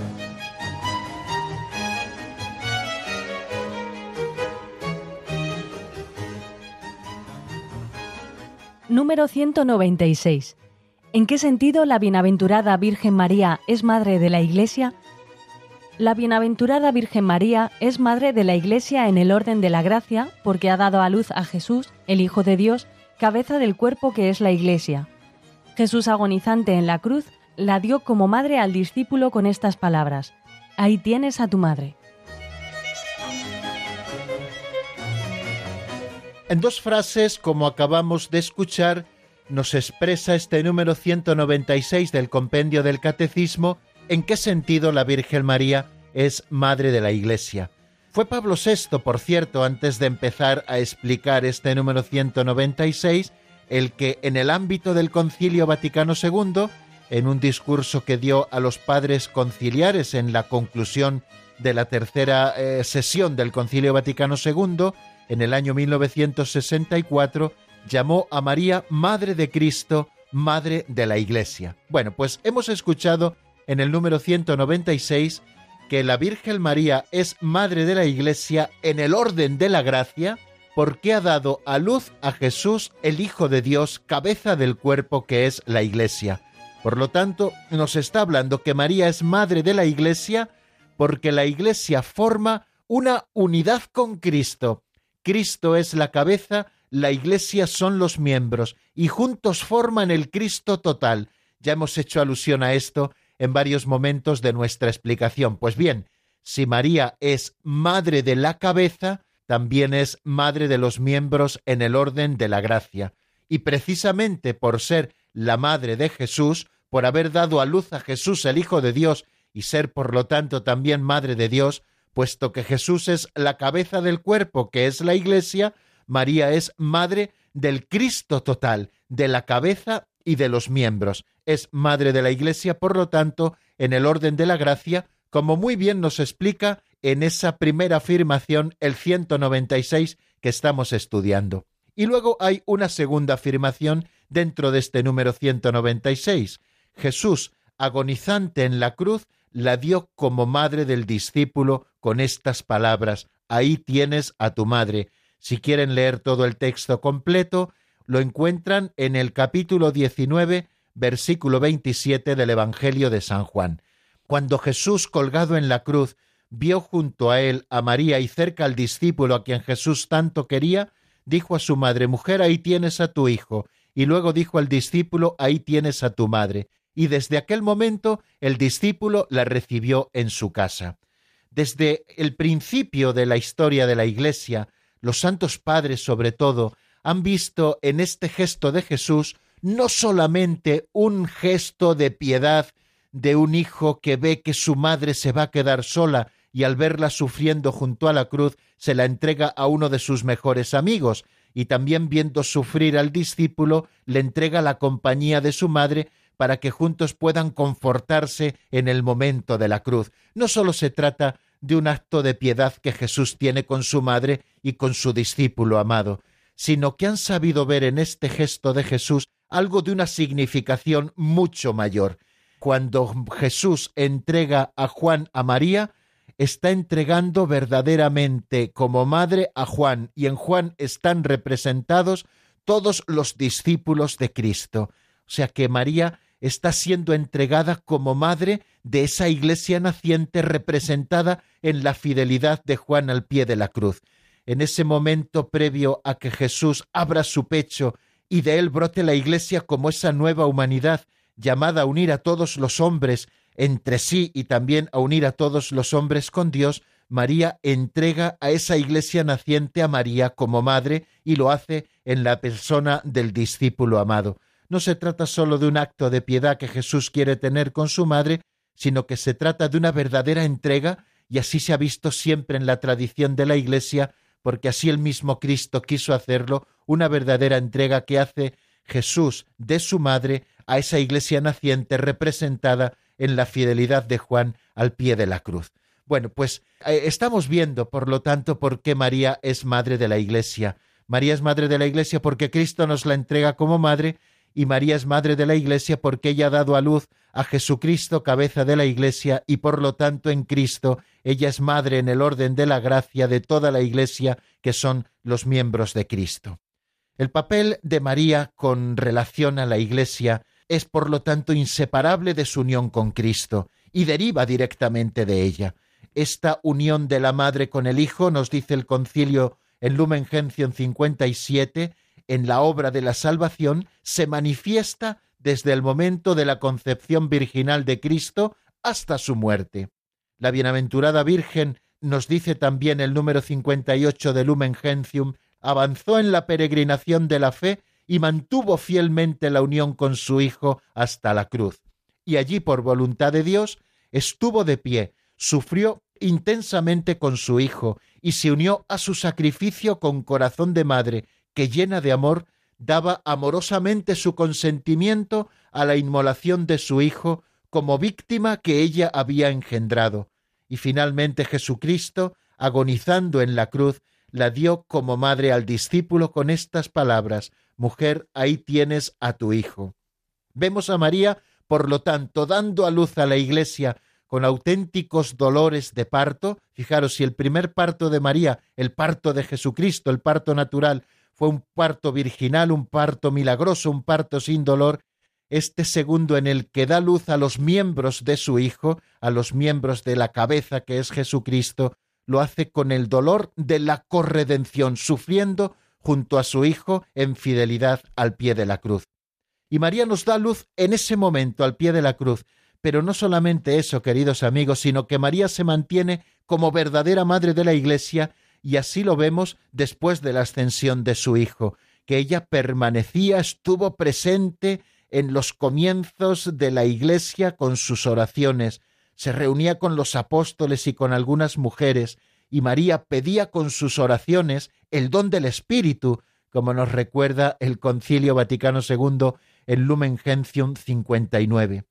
Número 196. ¿En qué sentido la bienaventurada Virgen María es Madre de la Iglesia? La bienaventurada Virgen María es madre de la Iglesia en el orden de la gracia porque ha dado a luz a Jesús, el Hijo de Dios, cabeza del cuerpo que es la Iglesia. Jesús agonizante en la cruz la dio como madre al discípulo con estas palabras, Ahí tienes a tu madre. En dos frases, como acabamos de escuchar, nos expresa este número 196 del compendio del Catecismo en qué sentido la Virgen María es Madre de la Iglesia. Fue Pablo VI, por cierto, antes de empezar a explicar este número 196, el que en el ámbito del Concilio Vaticano II, en un discurso que dio a los padres conciliares en la conclusión de la tercera eh, sesión del Concilio Vaticano II, en el año 1964, llamó a María Madre de Cristo, Madre de la Iglesia. Bueno, pues hemos escuchado en el número 196 que la Virgen María es Madre de la Iglesia en el orden de la gracia, porque ha dado a luz a Jesús, el Hijo de Dios, cabeza del cuerpo que es la Iglesia. Por lo tanto, nos está hablando que María es Madre de la Iglesia porque la Iglesia forma una unidad con Cristo. Cristo es la cabeza la Iglesia son los miembros y juntos forman el Cristo total. Ya hemos hecho alusión a esto en varios momentos de nuestra explicación. Pues bien, si María es madre de la cabeza, también es madre de los miembros en el orden de la gracia. Y precisamente por ser la madre de Jesús, por haber dado a luz a Jesús el Hijo de Dios y ser por lo tanto también madre de Dios, puesto que Jesús es la cabeza del cuerpo que es la Iglesia, María es madre del Cristo total, de la cabeza y de los miembros. Es madre de la Iglesia, por lo tanto, en el orden de la gracia, como muy bien nos explica en esa primera afirmación el 196 que estamos estudiando. Y luego hay una segunda afirmación dentro de este número 196. Jesús, agonizante en la cruz, la dio como madre del discípulo con estas palabras, ahí tienes a tu madre. Si quieren leer todo el texto completo, lo encuentran en el capítulo 19, versículo 27 del Evangelio de San Juan. Cuando Jesús, colgado en la cruz, vio junto a él a María y cerca al discípulo a quien Jesús tanto quería, dijo a su madre, Mujer, ahí tienes a tu hijo, y luego dijo al discípulo, ahí tienes a tu madre. Y desde aquel momento el discípulo la recibió en su casa. Desde el principio de la historia de la Iglesia, los santos padres sobre todo, han visto en este gesto de Jesús no solamente un gesto de piedad de un hijo que ve que su madre se va a quedar sola y al verla sufriendo junto a la cruz se la entrega a uno de sus mejores amigos, y también viendo sufrir al discípulo le entrega la compañía de su madre para que juntos puedan confortarse en el momento de la cruz. No sólo se trata de un acto de piedad que Jesús tiene con su madre y con su discípulo amado, sino que han sabido ver en este gesto de Jesús algo de una significación mucho mayor. Cuando Jesús entrega a Juan a María, está entregando verdaderamente como madre a Juan y en Juan están representados todos los discípulos de Cristo. O sea que María está siendo entregada como madre de esa iglesia naciente representada en la fidelidad de Juan al pie de la cruz. En ese momento previo a que Jesús abra su pecho y de él brote la iglesia como esa nueva humanidad llamada a unir a todos los hombres entre sí y también a unir a todos los hombres con Dios, María entrega a esa iglesia naciente a María como madre y lo hace en la persona del discípulo amado no se trata sólo de un acto de piedad que Jesús quiere tener con su madre, sino que se trata de una verdadera entrega, y así se ha visto siempre en la tradición de la Iglesia, porque así el mismo Cristo quiso hacerlo, una verdadera entrega que hace Jesús de su madre a esa Iglesia naciente representada en la fidelidad de Juan al pie de la cruz. Bueno, pues eh, estamos viendo, por lo tanto, por qué María es madre de la Iglesia. María es madre de la Iglesia porque Cristo nos la entrega como madre y María es madre de la Iglesia porque ella ha dado a luz a Jesucristo, cabeza de la Iglesia, y por lo tanto en Cristo ella es madre en el orden de la gracia de toda la Iglesia, que son los miembros de Cristo. El papel de María con relación a la Iglesia es por lo tanto inseparable de su unión con Cristo y deriva directamente de ella. esta unión de la madre con el hijo, nos dice el concilio en Lumen Gentium 57, en la obra de la salvación, se manifiesta desde el momento de la concepción virginal de Cristo hasta su muerte. La bienaventurada Virgen, nos dice también el número 58 de Lumen Gentium, avanzó en la peregrinación de la fe y mantuvo fielmente la unión con su Hijo hasta la cruz. Y allí, por voluntad de Dios, estuvo de pie, sufrió intensamente con su Hijo y se unió a su sacrificio con corazón de madre, que llena de amor daba amorosamente su consentimiento a la inmolación de su Hijo como víctima que ella había engendrado. Y finalmente Jesucristo, agonizando en la cruz, la dio como madre al discípulo con estas palabras, Mujer, ahí tienes a tu Hijo. Vemos a María, por lo tanto, dando a luz a la Iglesia con auténticos dolores de parto. Fijaros, si el primer parto de María, el parto de Jesucristo, el parto natural, fue un parto virginal, un parto milagroso, un parto sin dolor, este segundo en el que da luz a los miembros de su Hijo, a los miembros de la cabeza que es Jesucristo, lo hace con el dolor de la corredención, sufriendo junto a su Hijo en fidelidad al pie de la cruz. Y María nos da luz en ese momento al pie de la cruz, pero no solamente eso, queridos amigos, sino que María se mantiene como verdadera madre de la Iglesia, y así lo vemos después de la ascensión de su Hijo, que ella permanecía, estuvo presente en los comienzos de la Iglesia con sus oraciones, se reunía con los apóstoles y con algunas mujeres, y María pedía con sus oraciones el don del Espíritu, como nos recuerda el Concilio Vaticano II en Lumen Gentium 59.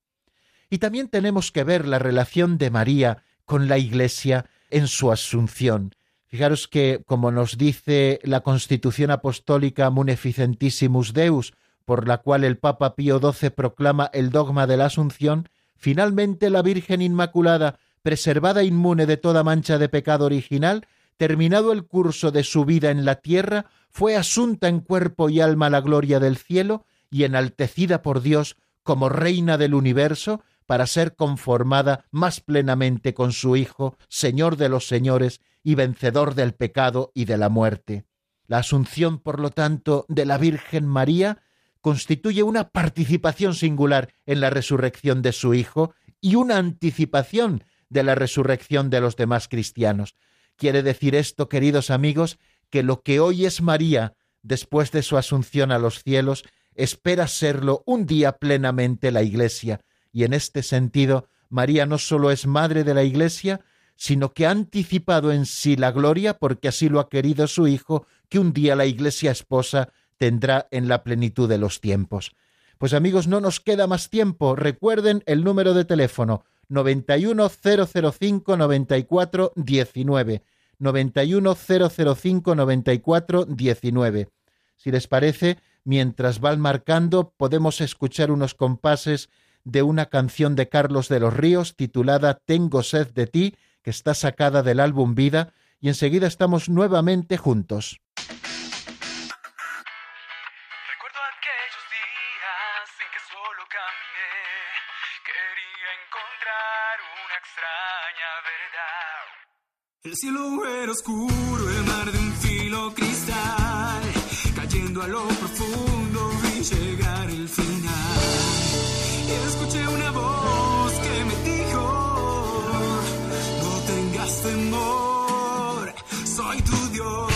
Y también tenemos que ver la relación de María con la Iglesia en su asunción. Fijaros que, como nos dice la Constitución Apostólica Muneficentissimus Deus, por la cual el Papa Pío XII proclama el dogma de la Asunción, finalmente la Virgen Inmaculada, preservada inmune de toda mancha de pecado original, terminado el curso de su vida en la tierra, fue asunta en cuerpo y alma a la gloria del cielo y enaltecida por Dios como reina del universo, para ser conformada más plenamente con su Hijo, Señor de los señores y vencedor del pecado y de la muerte. La asunción, por lo tanto, de la Virgen María constituye una participación singular en la resurrección de su Hijo y una anticipación de la resurrección de los demás cristianos. Quiere decir esto, queridos amigos, que lo que hoy es María, después de su asunción a los cielos, espera serlo un día plenamente la Iglesia, y en este sentido María no sólo es madre de la Iglesia, sino que ha anticipado en sí la gloria porque así lo ha querido su Hijo, que un día la Iglesia esposa tendrá en la plenitud de los tiempos. Pues amigos, no nos queda más tiempo. Recuerden el número de teléfono 91005 94 19. 91005 94 19. Si les parece, mientras van marcando, podemos escuchar unos compases de una canción de Carlos de los Ríos titulada Tengo sed de ti, que está sacada del álbum Vida, y enseguida estamos nuevamente juntos. Recuerdo aquellos días en que solo caminé, quería encontrar una extraña verdad. El cielo era oscuro, el mar de un filo cristal, cayendo a lo profundo vi llegar el final. Y escuché una voz soy tu Dios.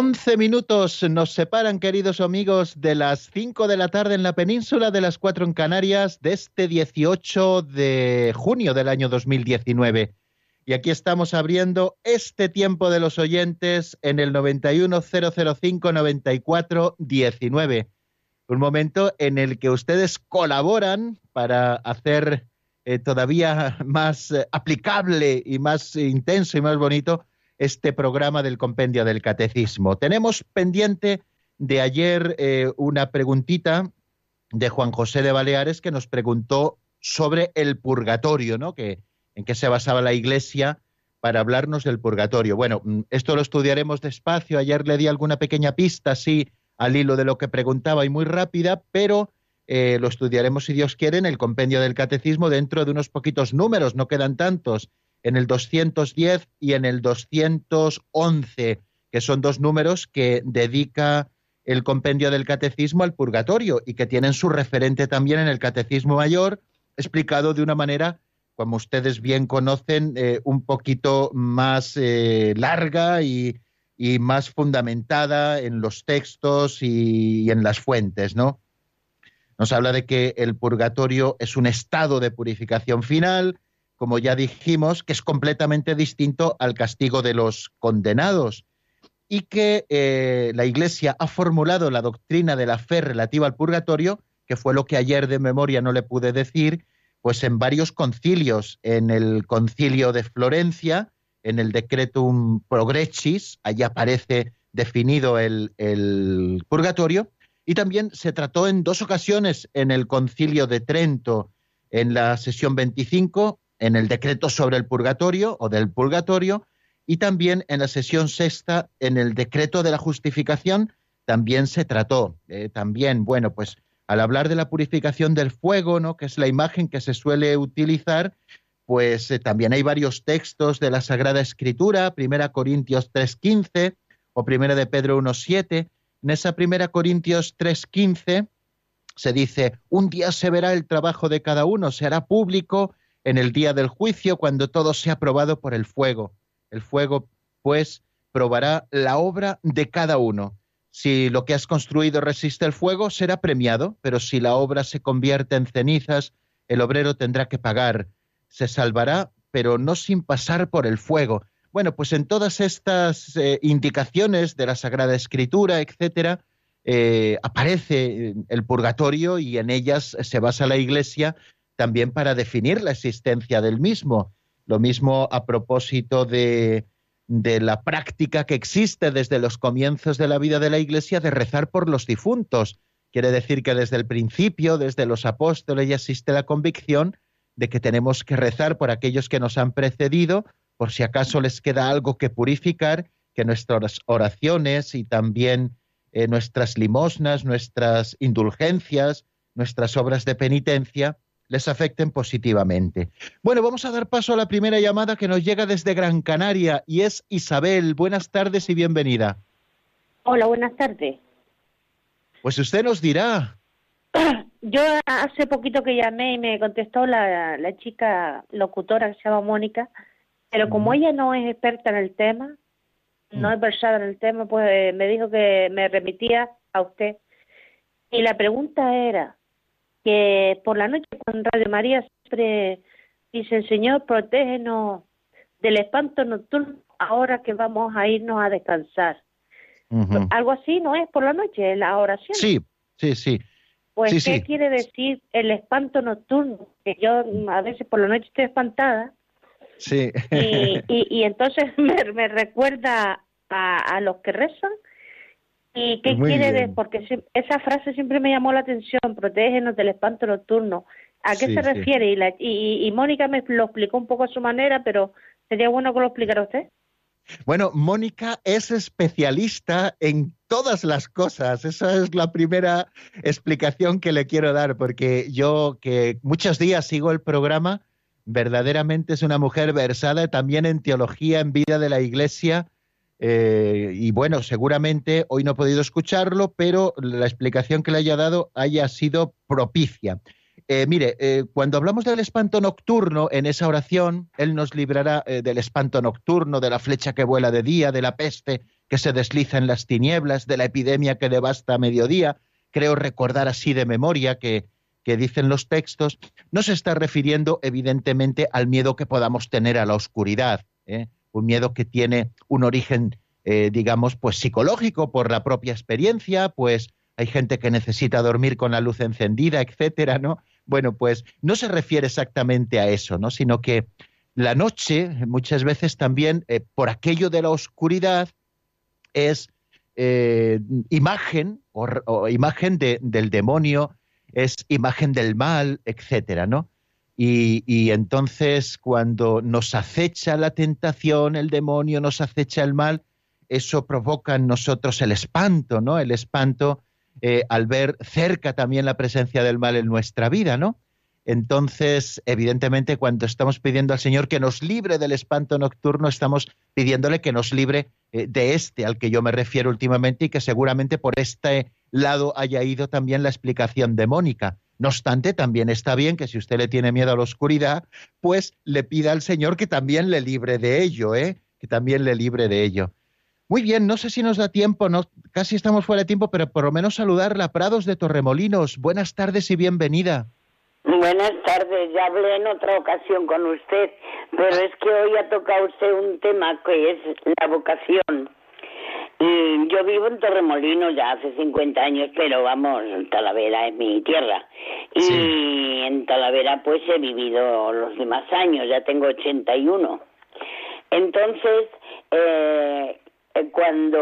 Once minutos nos separan, queridos amigos, de las 5 de la tarde en la península, de las 4 en Canarias, de este 18 de junio del año 2019. Y aquí estamos abriendo este tiempo de los oyentes en el 910059419. Un momento en el que ustedes colaboran para hacer eh, todavía más eh, aplicable y más intenso y más bonito este programa del compendio del catecismo. Tenemos pendiente de ayer eh, una preguntita de Juan José de Baleares que nos preguntó sobre el purgatorio, ¿no? Que, en qué se basaba la Iglesia para hablarnos del purgatorio. Bueno, mm, esto lo estudiaremos despacio. Ayer le di alguna pequeña pista, sí, al hilo de lo que preguntaba y muy rápida, pero eh, lo estudiaremos, si Dios quiere, en el compendio del catecismo dentro de unos poquitos números, no quedan tantos en el 210 y en el 211, que son dos números que dedica el compendio del catecismo al purgatorio y que tienen su referente también en el catecismo mayor, explicado de una manera, como ustedes bien conocen, eh, un poquito más eh, larga y, más fundamentada en los textos y, y en las fuentes, ¿no? Nos habla de que el purgatorio es un estado de purificación final, como ya dijimos, que es completamente distinto al castigo de los condenados y que eh, la Iglesia ha formulado la doctrina de la fe relativa al purgatorio, que fue lo que ayer de memoria no le pude decir, pues en varios concilios, en el concilio de Florencia, en el Decretum Progrechis, allí aparece definido el, el purgatorio, y también se trató en dos ocasiones en el concilio de Trento, en la sesión 25 en el decreto sobre el purgatorio o del purgatorio y también en la sesión sexta en el decreto de la justificación también se trató. Eh, también, bueno, pues al hablar de la purificación del fuego, ¿no? que es la imagen que se suele utilizar, pues eh, también hay varios textos de la Sagrada Escritura, Primera Corintios 3.15 o Primera de Pedro 1.7. En esa Primera Corintios 3.15 se dice, un día se verá el trabajo de cada uno, se hará público en el día del juicio, cuando todo sea probado por el fuego. El fuego, pues, probará la obra de cada uno. Si lo que has construido resiste el fuego, será premiado, pero si la obra se convierte en cenizas, el obrero tendrá que pagar. Se salvará, pero no sin pasar por el fuego. Bueno, pues en todas estas eh, indicaciones de la Sagrada Escritura, etcétera, eh, aparece el purgatorio y en ellas se basa la Iglesia también para definir la existencia del mismo. Lo mismo a propósito de, de, la práctica que existe desde los comienzos de la vida de la Iglesia de rezar por los difuntos. Quiere decir que desde el principio, desde los apóstoles, ya existe la convicción de que tenemos que rezar por aquellos que nos han precedido, por si acaso les queda algo que purificar, que nuestras oraciones y también eh, nuestras limosnas, nuestras indulgencias, nuestras obras de penitencia, les afecten positivamente. Bueno, vamos a dar paso a la primera llamada que nos llega desde Gran Canaria y es Isabel. Buenas tardes y bienvenida. Hola, buenas tardes. Pues usted nos dirá. Yo hace poquito que llamé y me contestó la, la chica locutora que se llama Mónica, pero como ella no es experta en el tema, no es versada en el tema, pues eh, me dijo que me remitía a usted. Y la pregunta era que por la noche con Radio María siempre dicen, Señor, protégenos del espanto nocturno ahora que vamos a irnos a descansar. Algo así no es por la noche, la oración. Sí, sí, sí. Pues, sí, ¿qué sí. quiere decir el espanto nocturno? Que yo a veces por la noche estoy espantada Sí. y, y, y entonces me, me recuerda a, a los que rezan. ¿Y qué Muy quiere decir? Porque sie- esa frase siempre me llamó la atención, protégenos del espanto nocturno. ¿A qué Sí, se sí. refiere? Y, la- y, y- y Mónica me lo explicó un poco a su manera, pero sería bueno que lo explicara usted. Bueno, Mónica es especialista en todas las cosas. Esa es la primera explicación que le quiero dar, porque yo que muchos días sigo el programa, verdaderamente es una mujer versada también en teología, en vida de la Iglesia. Eh, y bueno, seguramente hoy no he podido escucharlo, pero la explicación que le haya dado haya sido propicia. Eh, mire, eh, cuando hablamos del espanto nocturno, en esa oración, Él nos librará del espanto nocturno, de la flecha que vuela de día, de la peste que se desliza en las tinieblas, de la epidemia que devasta a mediodía. Creo recordar así de memoria que, que dicen los textos, no se está refiriendo evidentemente al miedo que podamos tener a la oscuridad. Un miedo que tiene un origen, eh, digamos, pues psicológico por la propia experiencia, pues hay gente que necesita dormir con la luz encendida, etcétera, ¿no? Bueno, pues no se refiere exactamente a eso, ¿no? Sino que la noche, muchas veces también, eh, por aquello de la oscuridad, es eh, imagen o, o imagen de- del demonio, es imagen del mal, etcétera, ¿no? Y, y entonces cuando nos acecha la tentación, el demonio nos acecha el mal, eso provoca en nosotros el espanto, ¿no? El espanto eh, al ver cerca también la presencia del mal en nuestra vida, ¿no? Entonces, evidentemente, cuando estamos pidiendo al Señor que nos libre del espanto nocturno, estamos pidiéndole que nos libre eh, de este al que yo me refiero últimamente y que seguramente por este lado haya ido también la explicación de Mónica. No obstante, también está bien que si usted le tiene miedo a la oscuridad, pues le pida al Señor que también le libre de ello, ¿eh? Que también le libre de ello. Muy bien, no sé si nos da tiempo, no, casi estamos fuera de tiempo, pero por lo menos saludarla. Prados de Torremolinos, buenas tardes y bienvenida. Buenas tardes, ya hablé en otra ocasión con usted, pero es que hoy ha tocado usted un tema que es la vocación. Y yo vivo en Torremolinos ya hace 50 años, pero vamos, Talavera es mi tierra. Y Sí. en Talavera pues he vivido los demás años, ya tengo 81. Entonces, eh, eh, cuando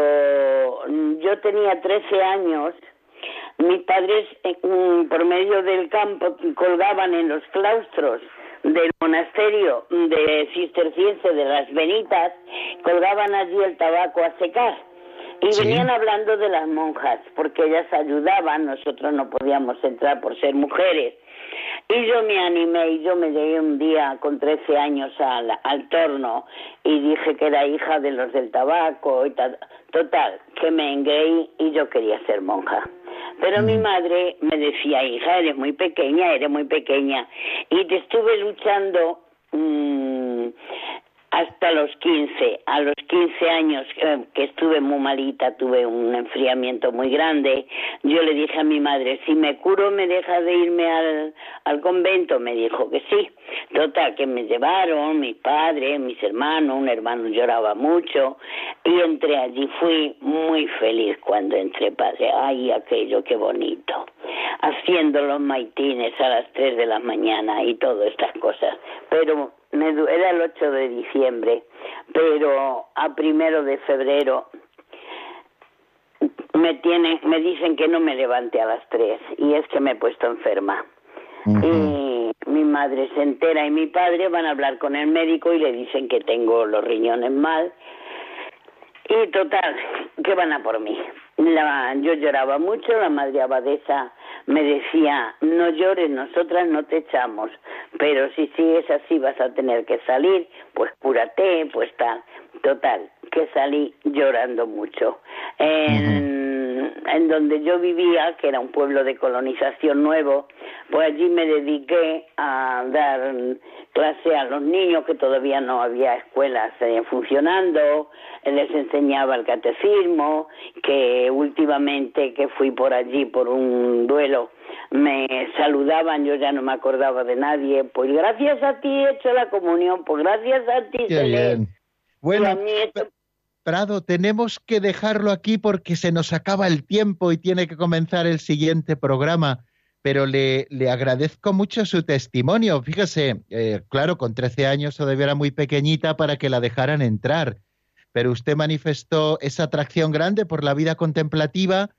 yo tenía 13 años, mis padres, eh, mm, por medio del campo, colgaban en los claustros del monasterio de cisterciense de las Benitas, colgaban allí el tabaco a secar. Y Sí. venían hablando de las monjas, porque ellas ayudaban, nosotros no podíamos entrar por ser mujeres. Y yo me animé y yo me llegué un día con 13 años al, al torno y dije que era hija de los del tabaco y tal. Total, que me engreí y yo quería ser monja. Pero mi madre me decía, hija, eres muy pequeña, eres muy pequeña. Y te estuve luchando mm, hasta los 15. A los 15 años eh, que estuve muy malita, tuve un enfriamiento muy grande. Yo le dije a mi madre, si me curo, ¿me deja de irme al, convento? Me dijo que sí. Total, que me llevaron, mis padres, mis hermanos, un hermano lloraba mucho. Y entré allí, fui muy feliz cuando entré, padre. Ay, aquello, qué bonito. Haciendo los maitines a las 3 de la mañana y todas estas cosas. Pero me era el 8 de diciembre, pero a primero de febrero me tienen, me dicen que no me levante a las 3 y es que me he puesto enferma. Y mi madre se entera y mi padre van a hablar con el médico y le dicen que tengo los riñones mal. Y total, que van a por mí. La, yo lloraba mucho, la madre abadesa me decía, no llores, nosotras no te echamos, pero si sigues así vas a tener que salir, pues cúrate, pues tal. Total, que salí llorando mucho. En, en donde yo vivía, que era un pueblo de colonización nuevo, pues allí me dediqué a dar clase a los niños que todavía no había escuelas eh, funcionando, les enseñaba el catecismo, que últimamente que fui por allí por un duelo me saludaban, yo ya no me acordaba de nadie, pues gracias a ti he hecho la comunión, pues gracias a ti. Qué bien. Bueno, Tenemos que dejarlo aquí porque se nos acaba el tiempo y tiene que comenzar el siguiente programa pero le, le, agradezco mucho su testimonio. Fíjese, eh, claro, con 13 años todavía era muy pequeñita para que la dejaran entrar, pero usted manifestó esa atracción grande por la vida contemplativa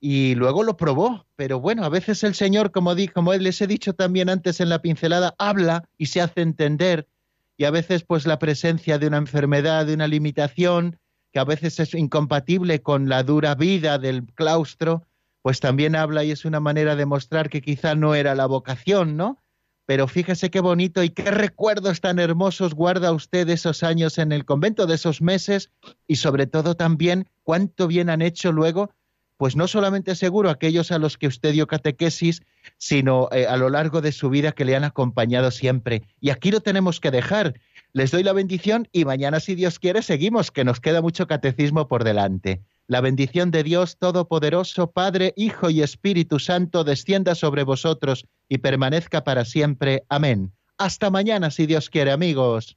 y luego lo probó. Pero bueno, a veces el Señor, como, di, como les he dicho también antes en la pincelada, habla y se hace entender y a veces pues la presencia de una enfermedad, de una limitación, que a veces es incompatible con la dura vida del claustro, pues también habla y es una manera de mostrar que quizá no era la vocación, ¿no? Pero fíjese qué bonito y qué recuerdos tan hermosos guarda usted de esos años en el convento, de esos meses, y sobre todo también cuánto bien han hecho luego, pues no solamente seguro aquellos a los que usted dio catequesis, sino eh, a lo largo de su vida que le han acompañado siempre. Y aquí lo tenemos que dejar. Les doy la bendición y mañana, si Dios quiere, seguimos, que nos queda mucho catecismo por delante. La bendición de Dios Todopoderoso, Padre, Hijo y Espíritu Santo, descienda sobre vosotros y permanezca para siempre. Amén. Hasta mañana, si Dios quiere, amigos.